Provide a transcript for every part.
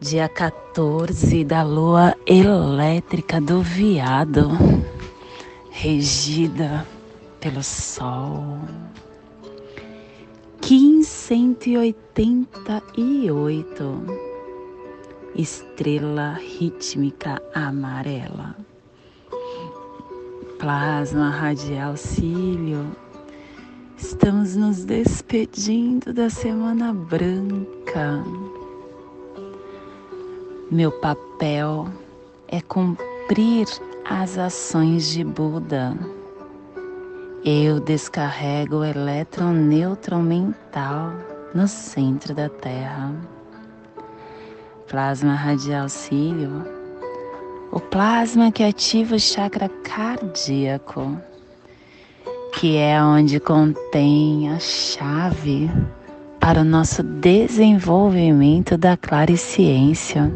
dia 14 da lua elétrica do Viado, regida pelo Sol. 1588, estrela rítmica amarela. Plasma radial cílio. Estamos nos despedindo da semana branca meu papel é cumprir as ações de Buda. Eu descarrego o neutro mental no centro da Terra. Plasma radial cílio, o plasma que ativa o chakra cardíaco, que é onde contém a chave para o nosso desenvolvimento da clariciência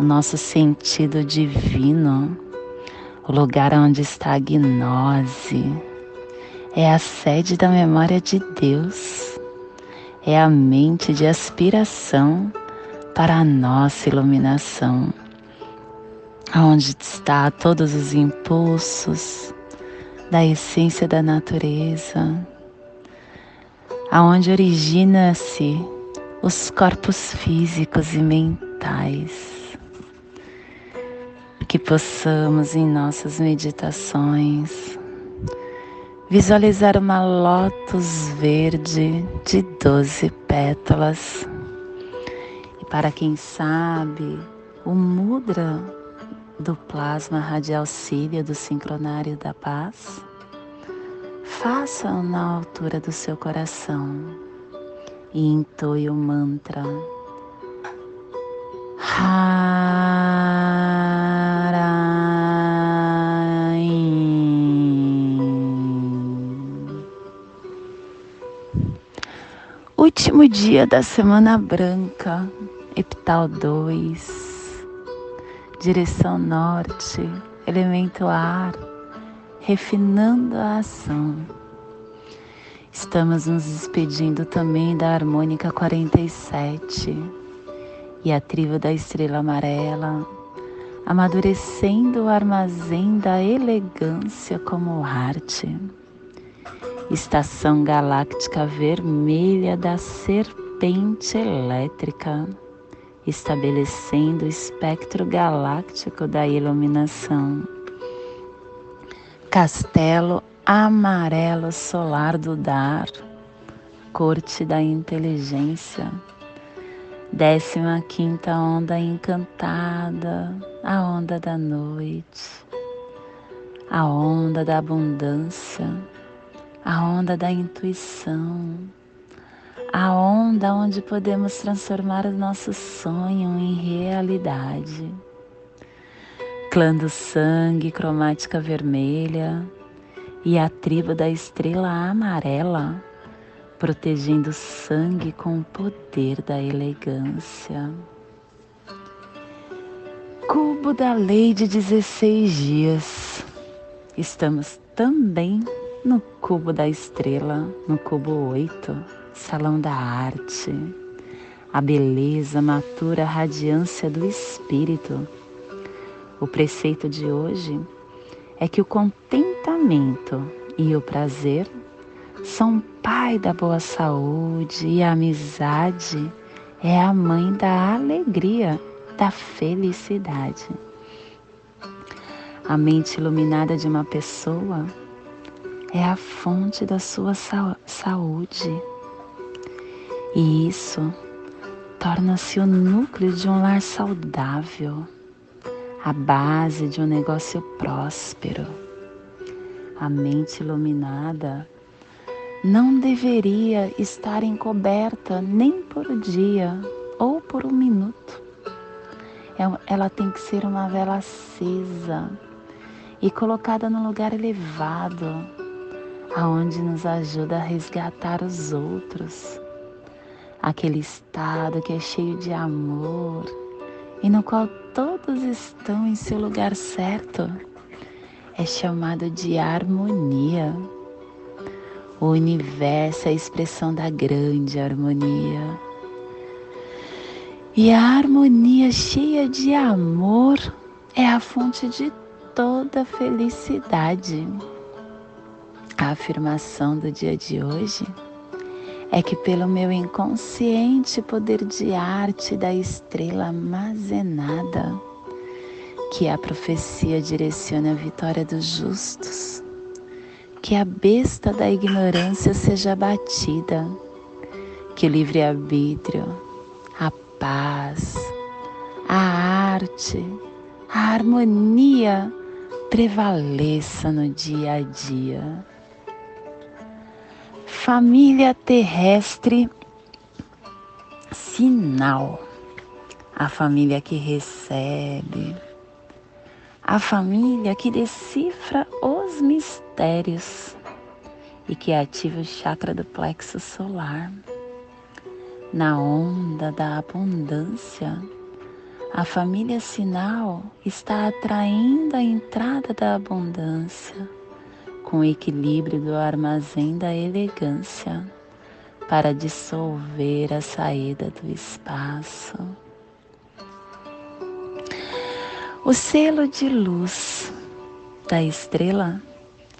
o nosso sentido divino, o lugar onde está a gnose, é a sede da memória de Deus, é a mente de aspiração para a nossa iluminação, onde está todos os impulsos da essência da natureza, aonde origina-se os corpos físicos e mentais possamos em nossas meditações visualizar uma lótus verde de doze pétalas. E para quem sabe, o mudra do plasma radial cília do sincronário da paz, faça na altura do seu coração e entoie o mantra. Ha Último dia da Semana Branca, Epital 2, direção norte, elemento ar, refinando a ação. Estamos nos despedindo também da harmônica 47 e a tribo da estrela amarela, amadurecendo o armazém da elegância como arte estação galáctica vermelha da serpente elétrica, estabelecendo o espectro galáctico da iluminação. Castelo amarelo solar do dar, corte da inteligência. Décima quinta onda encantada, a onda da noite, a onda da abundância a onda da intuição, a onda onde podemos transformar o nosso sonho em realidade. Clã do sangue, cromática vermelha e a tribo da estrela amarela, protegendo o sangue com o poder da elegância. Cubo da lei de 16 dias. Estamos também no cubo da estrela, no cubo 8, salão da arte, a beleza matura a radiância do espírito. O preceito de hoje é que o contentamento e o prazer são pai da boa saúde e a amizade é a mãe da alegria, da felicidade. A mente iluminada de uma pessoa é a fonte da sua saúde. E isso torna-se o núcleo de um lar saudável, a base de um negócio próspero. A mente iluminada não deveria estar encoberta nem por um dia ou por um minuto. É ela tem que ser uma vela acesa e colocada no lugar elevado, aonde nos ajuda a resgatar os outros. Aquele estado que é cheio de amor e no qual todos estão em seu lugar certo é chamado de harmonia. O universo é a expressão da grande harmonia. E a harmonia cheia de amor é a fonte de toda felicidade. A afirmação do dia de hoje é que, pelo meu inconsciente poder de arte da estrela armazenada, que a profecia direciona a vitória dos justos, que a besta da ignorância seja abatida, que o livre-arbítrio, a paz, a arte, a harmonia prevaleça no dia a dia. Família terrestre, sinal. A família que recebe, a família que decifra os mistérios e que ativa o chakra do plexo solar. Na onda da abundância, a família sinal está atraindo a entrada da abundância com equilíbrio do armazém da elegância para dissolver a saída do espaço. O selo de luz da estrela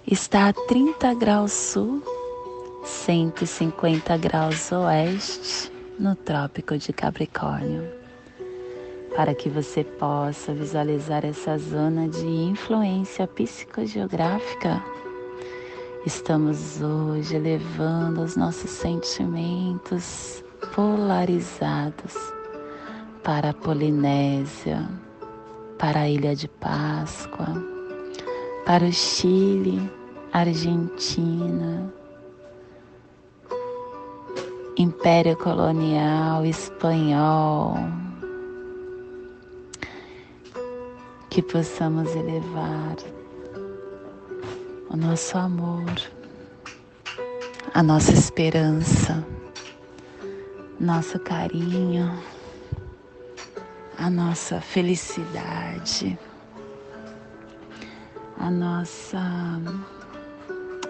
está a 30 graus sul, 150 graus oeste, no Trópico de Capricórnio para que você possa visualizar essa zona de influência psicogeográfica. Estamos hoje elevando os nossos sentimentos polarizados para a Polinésia, para a Ilha de Páscoa, para o Chile, Argentina, Império Colonial Espanhol, que possamos elevar o nosso amor, a nossa esperança, nosso carinho, a nossa felicidade, a nossa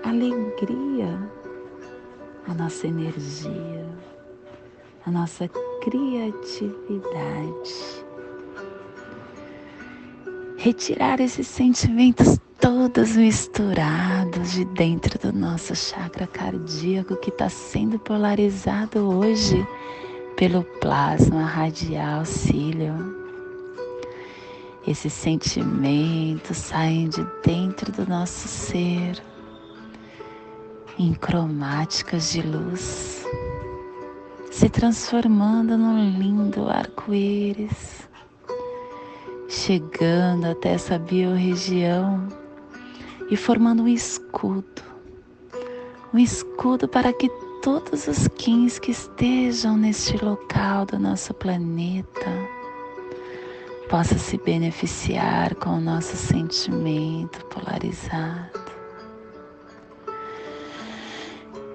alegria, a nossa energia, a nossa criatividade. Retirar esses sentimentos todos misturados de dentro do nosso chakra cardíaco que está sendo polarizado hoje pelo plasma radial cílio. Esses sentimentos saem de dentro do nosso ser em cromáticas de luz, se transformando num lindo arco-íris chegando até essa biorregião e formando um escudo. Um escudo para que todos os quins que estejam neste local do nosso planeta possam se beneficiar com o nosso sentimento polarizado.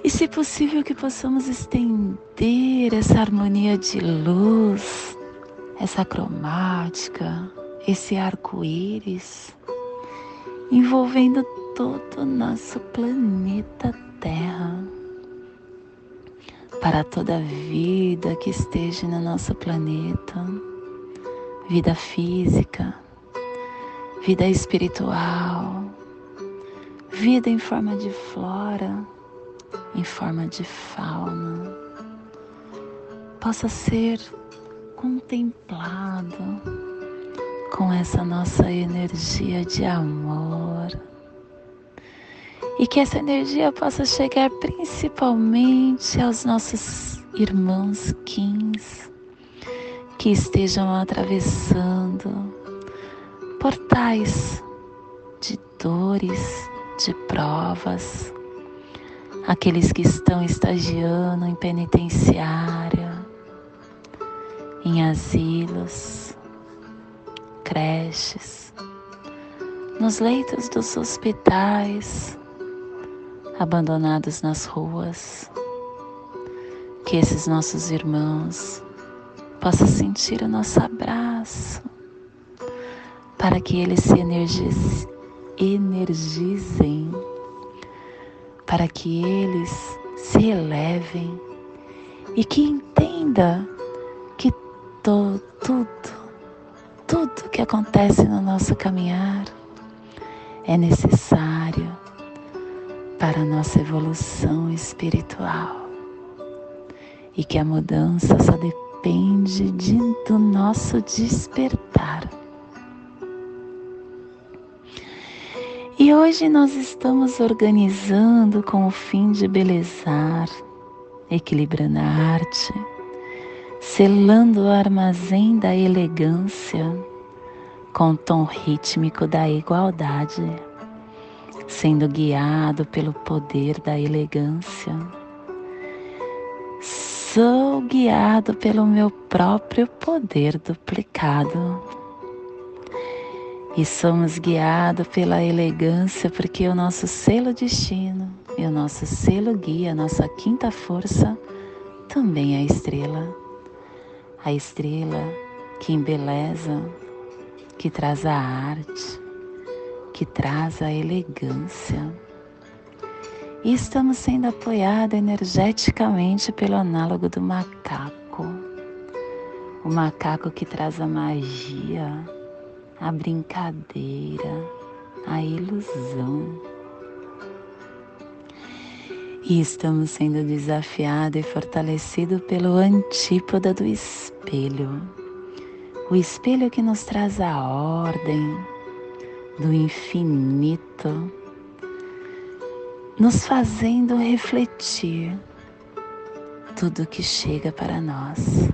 E se possível que possamos estender essa harmonia de luz, essa cromática, esse arco-íris envolvendo todo o nosso planeta Terra. Para toda vida que esteja no nosso planeta, vida física, vida espiritual, vida em forma de flora, em forma de fauna, possa ser contemplado com essa nossa energia de amor. E que essa energia possa chegar principalmente aos nossos irmãos Kins que estejam atravessando portais de dores, de provas, aqueles que estão estagiando em penitenciária, em asilos, creches, nos leitos dos hospitais, abandonados nas ruas, que esses nossos irmãos possam sentir o nosso abraço, para que eles se energizem, para que eles se elevem e que entenda que to, tudo, tudo que acontece no nosso caminhar é necessário para a nossa evolução espiritual e que a mudança só depende de, do nosso despertar. E hoje nós estamos organizando com o fim de belezar, equilibrando a arte, selando o armazém da elegância com o tom rítmico da igualdade, sendo guiado pelo poder da elegância. Sou guiado pelo meu próprio poder duplicado. E somos guiados pela elegância porque o nosso selo destino e o nosso selo guia, a nossa quinta força, também é a estrela. A estrela que embeleza que traz a arte, que traz a elegância. E estamos sendo apoiados energeticamente pelo análogo do macaco. O macaco que traz a magia, a brincadeira, a ilusão. E estamos sendo desafiados e fortalecidos pelo antípoda do espelho o espelho que nos traz a ordem do infinito, nos fazendo refletir tudo que chega para nós.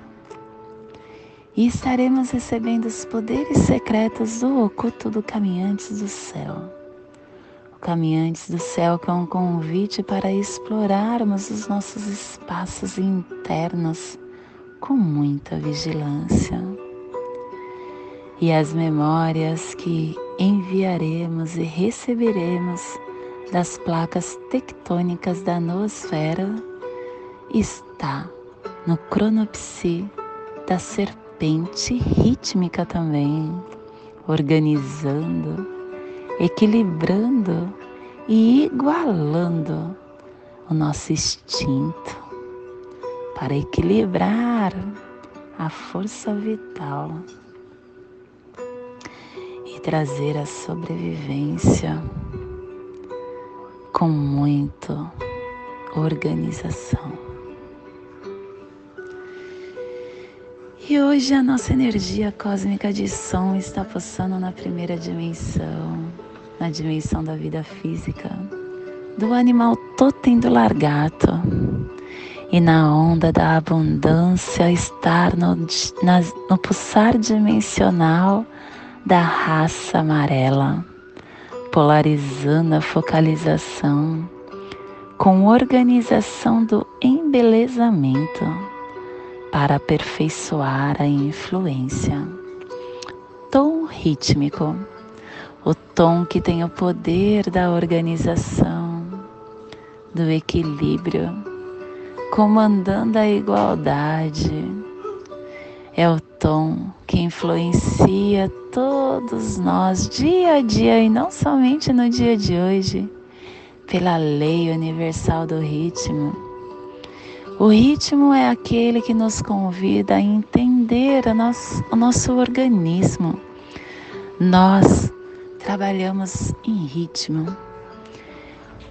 E estaremos recebendo os poderes secretos do oculto do Caminhantes do Céu. O Caminhantes do Céu que é um convite para explorarmos os nossos espaços internos com muita vigilância e as memórias que enviaremos e receberemos das placas tectônicas da noosfera está no cronopsi da serpente rítmica também, organizando, equilibrando e igualando o nosso instinto para equilibrar a força vital trazer a sobrevivência com muito organização. E hoje a nossa energia cósmica de som está pulsando na primeira dimensão, na dimensão da vida física, do animal totem do largato. E na onda da abundância estar no, na, no pulsar dimensional da raça amarela, polarizando a focalização com organização do embelezamento para aperfeiçoar a influência. Tom rítmico, o tom que tem o poder da organização, do equilíbrio, comandando a igualdade. É o tom que influencia todos nós dia a dia e não somente no dia de hoje, pela lei universal do ritmo. O ritmo é aquele que nos convida a entender nosso, o nosso organismo. Nós trabalhamos em ritmo.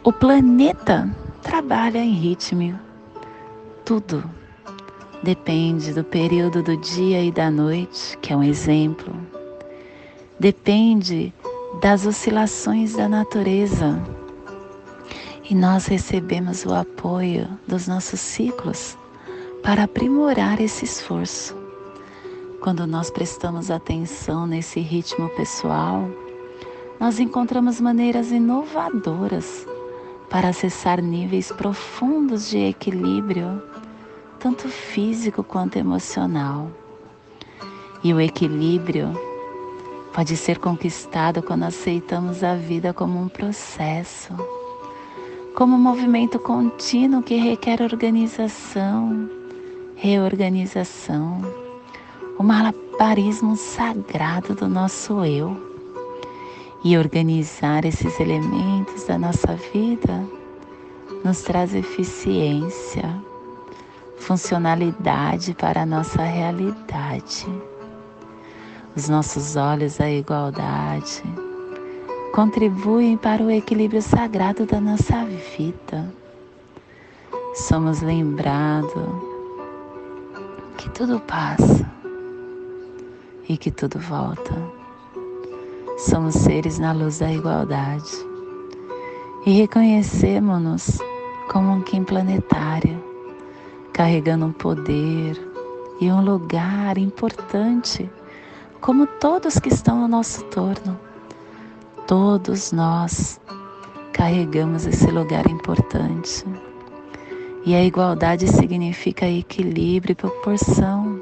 O planeta trabalha em ritmo. Tudo Depende do período do dia e da noite, que é um exemplo. Depende das oscilações da natureza. E nós recebemos o apoio dos nossos ciclos para aprimorar esse esforço. Quando nós prestamos atenção nesse ritmo pessoal, nós encontramos maneiras inovadoras para acessar níveis profundos de equilíbrio tanto físico quanto emocional. E o equilíbrio pode ser conquistado quando aceitamos a vida como um processo, como um movimento contínuo que requer organização, reorganização, o malabarismo sagrado do nosso eu. E organizar esses elementos da nossa vida nos traz eficiência, funcionalidade para a nossa realidade. Os nossos olhos à igualdade contribuem para o equilíbrio sagrado da nossa vida. Somos lembrados que tudo passa e que tudo volta. Somos seres na luz da igualdade e reconhecemos-nos como um Kim planetário, carregando um poder e um lugar importante, como todos que estão ao nosso torno. Todos nós carregamos esse lugar importante. E a igualdade significa equilíbrio e proporção.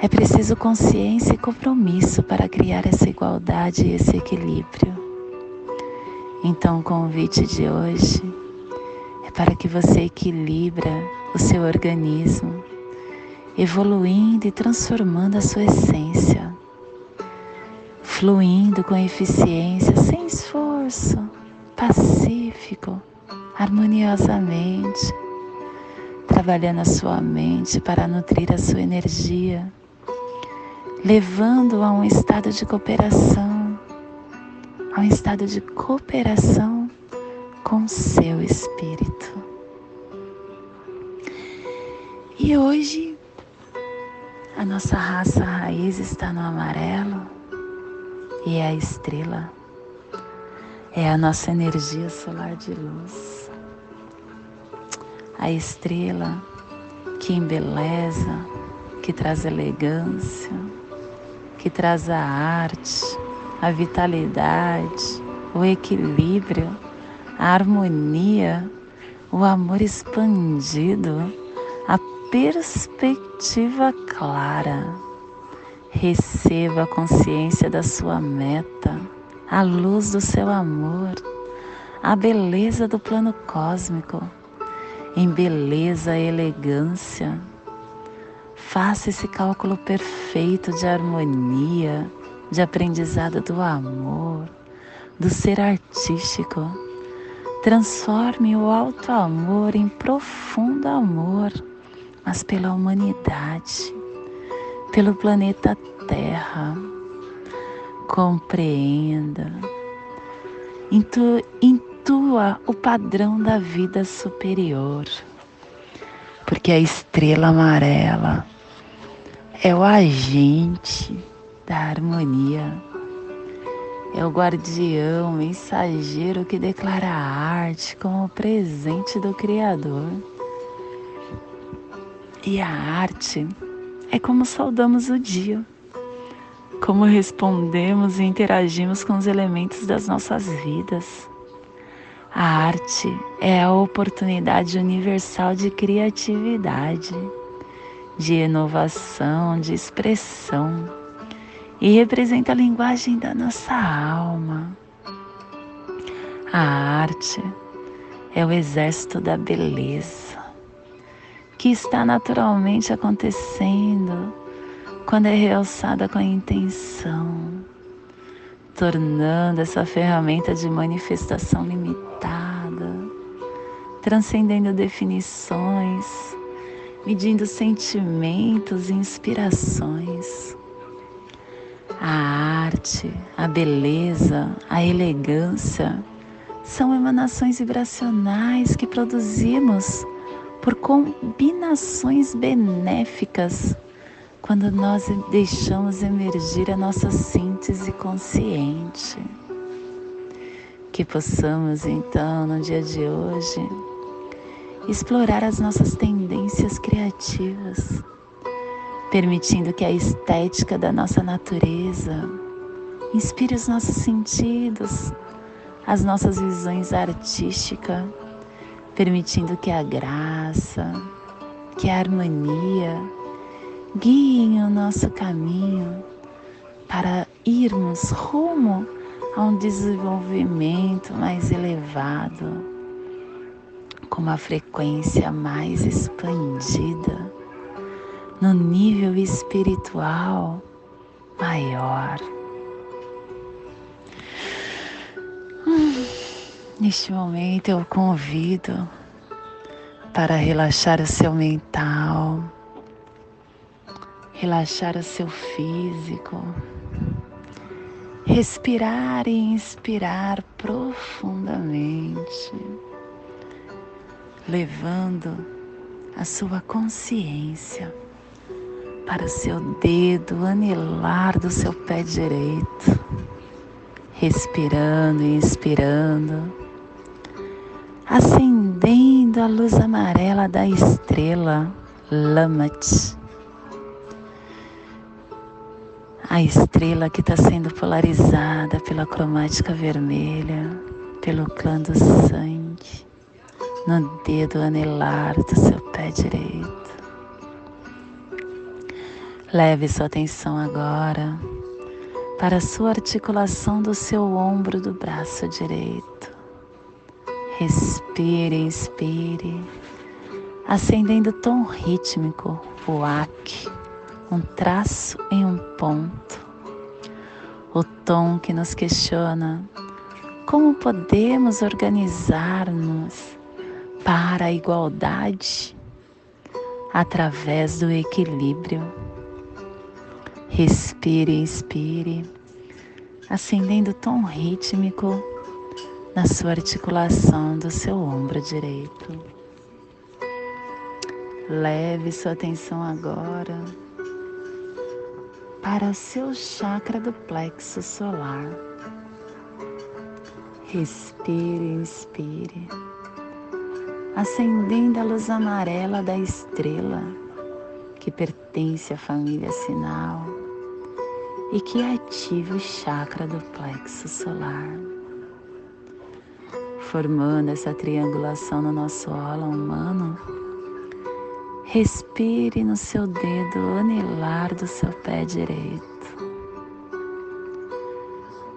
É preciso consciência e compromisso para criar essa igualdade e esse equilíbrio. Então, o convite de hoje para que você equilibra o seu organismo, evoluindo e transformando a sua essência, fluindo com eficiência, sem esforço, pacífico, harmoniosamente, trabalhando a sua mente para nutrir a sua energia, levando a um estado de cooperação a um estado de cooperação com seu espírito. E hoje a nossa raça raiz está no amarelo e é a estrela. É a nossa energia solar de luz. A estrela que embeleza, que traz elegância, que traz a arte, a vitalidade, o equilíbrio, a harmonia, o amor expandido, a perspectiva clara. Receba a consciência da sua meta, a luz do seu amor, a beleza do plano cósmico, em beleza e elegância. Faça esse cálculo perfeito de harmonia, de aprendizado do amor, do ser artístico. Transforme o alto amor em profundo amor, mas pela humanidade, pelo planeta Terra. Compreenda, intu, intua o padrão da vida superior, porque a estrela amarela é o agente da harmonia. É o guardião, mensageiro que declara a arte como presente do Criador. E a arte é como saudamos o dia, como respondemos e interagimos com os elementos das nossas vidas. A arte é a oportunidade universal de criatividade, de inovação, de expressão e representa a linguagem da nossa alma. A arte é o exército da beleza que está naturalmente acontecendo quando é realçada com a intenção, tornando essa ferramenta de manifestação limitada, transcendendo definições, medindo sentimentos e inspirações a arte, a beleza, a elegância são emanações vibracionais que produzimos por combinações benéficas quando nós deixamos emergir a nossa síntese consciente. Que possamos então, no dia de hoje, explorar as nossas tendências criativas permitindo que a estética da nossa natureza inspire os nossos sentidos, as nossas visões artísticas, permitindo que a graça, que a harmonia guiem o nosso caminho, para irmos rumo a um desenvolvimento mais elevado, com uma frequência mais expandida, no nível espiritual maior. Hum, neste momento eu convido para relaxar o seu mental, relaxar o seu físico, respirar e inspirar profundamente, levando a sua consciência para o seu dedo anelar do seu pé direito, respirando e inspirando, acendendo a luz amarela da estrela Lamat. A estrela que está sendo polarizada pela cromática vermelha, pelo clã do sangue, no dedo anelar do seu pé direito. Leve sua atenção agora para a sua articulação do seu ombro do braço direito. Respire, inspire, acendendo tom rítmico, o AC, um traço em um ponto. O tom que nos questiona como podemos organizar-nos para a igualdade através do equilíbrio Respire, inspire, acendendo o tom rítmico na sua articulação do seu ombro direito. Leve sua atenção agora para o seu chakra do plexo solar. Respire, inspire, acendendo a luz amarela da estrela que pertence à família sinal e que ative o chakra do plexo solar, formando essa triangulação no nosso óleo humano. Respire no seu dedo anelar do seu pé direito.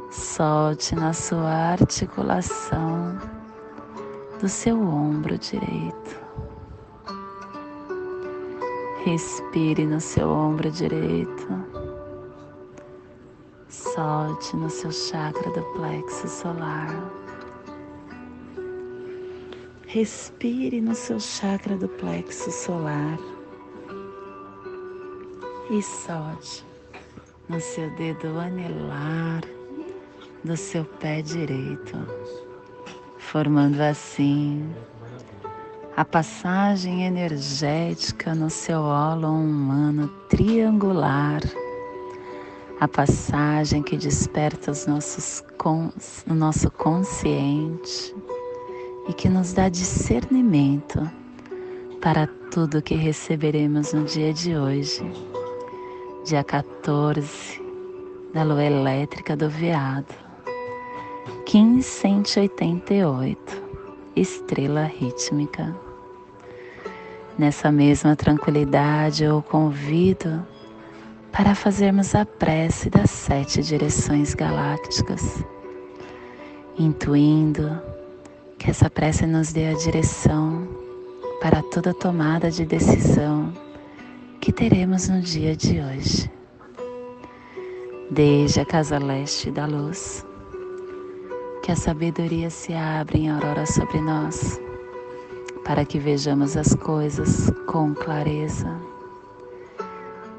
Solte na sua articulação do seu ombro direito. Respire no seu ombro direito solte no seu chakra do plexo solar. Respire no seu chakra do plexo solar e solte no seu dedo anelar do seu pé direito, formando assim a passagem energética no seu ólon humano triangular a passagem que desperta os nossos cons, o nosso consciente e que nos dá discernimento para tudo que receberemos no dia de hoje, dia 14 da lua elétrica do veado, 1588, estrela rítmica. Nessa mesma tranquilidade eu convido para fazermos a prece das sete direções galácticas, intuindo que essa prece nos dê a direção para toda tomada de decisão que teremos no dia de hoje. Desde a casa leste da luz, que a sabedoria se abra em aurora sobre nós, para que vejamos as coisas com clareza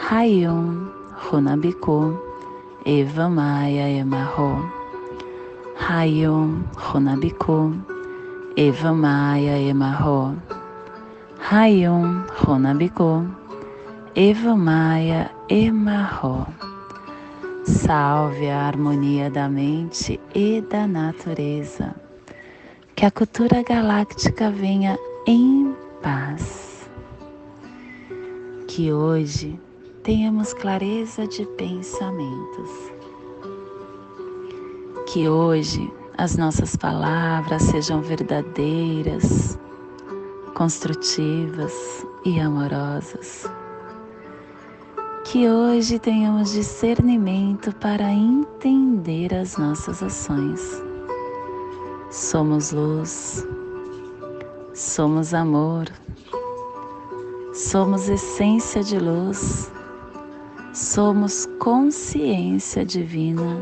Hayum Runabiku Eva Maia Emarro. Hayum Runabiku Eva Maia Emarro. Hayum Runabiku Eva Maia Emarro. Salve a harmonia da mente e da natureza. Que a cultura galáctica venha em paz. Que hoje tenhamos clareza de pensamentos. Que hoje as nossas palavras sejam verdadeiras, construtivas e amorosas que hoje tenhamos discernimento para entender as nossas ações. Somos luz, somos amor, somos essência de luz, somos consciência divina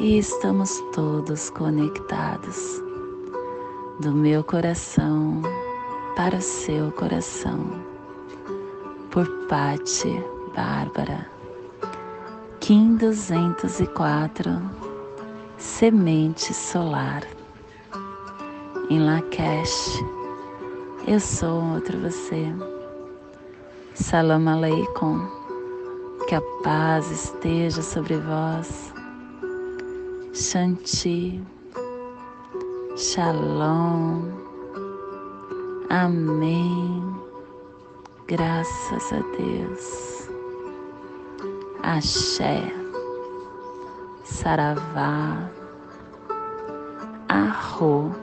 e estamos todos conectados do meu coração para o seu coração. Por Pati Bárbara. Kim 204 Semente Solar. Em Lakesh, eu sou outro você. Salam Aleikum. Que a paz esteja sobre vós. Shanti. Shalom. Amém. Graças a Deus. Axé, Saravá, Arro,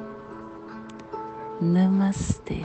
Namastê.